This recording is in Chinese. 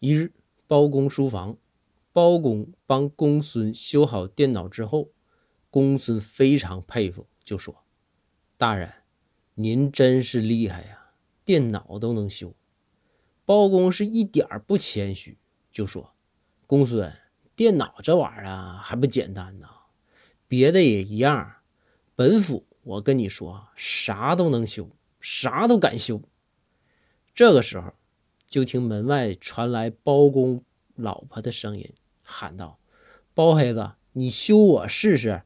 一日，包公书房，包公帮公孙修好电脑之后，公孙非常佩服，就说：“大人，您真是厉害呀，电脑都能修。”包公是一点不谦虚，就说：“公孙，电脑这玩意儿啊，还不简单呢，别的也一样。本府我跟你说，啥都能修，啥都敢修。”这个时候。就听门外传来包公老婆的声音，喊道：“包黑子，你休我试试。”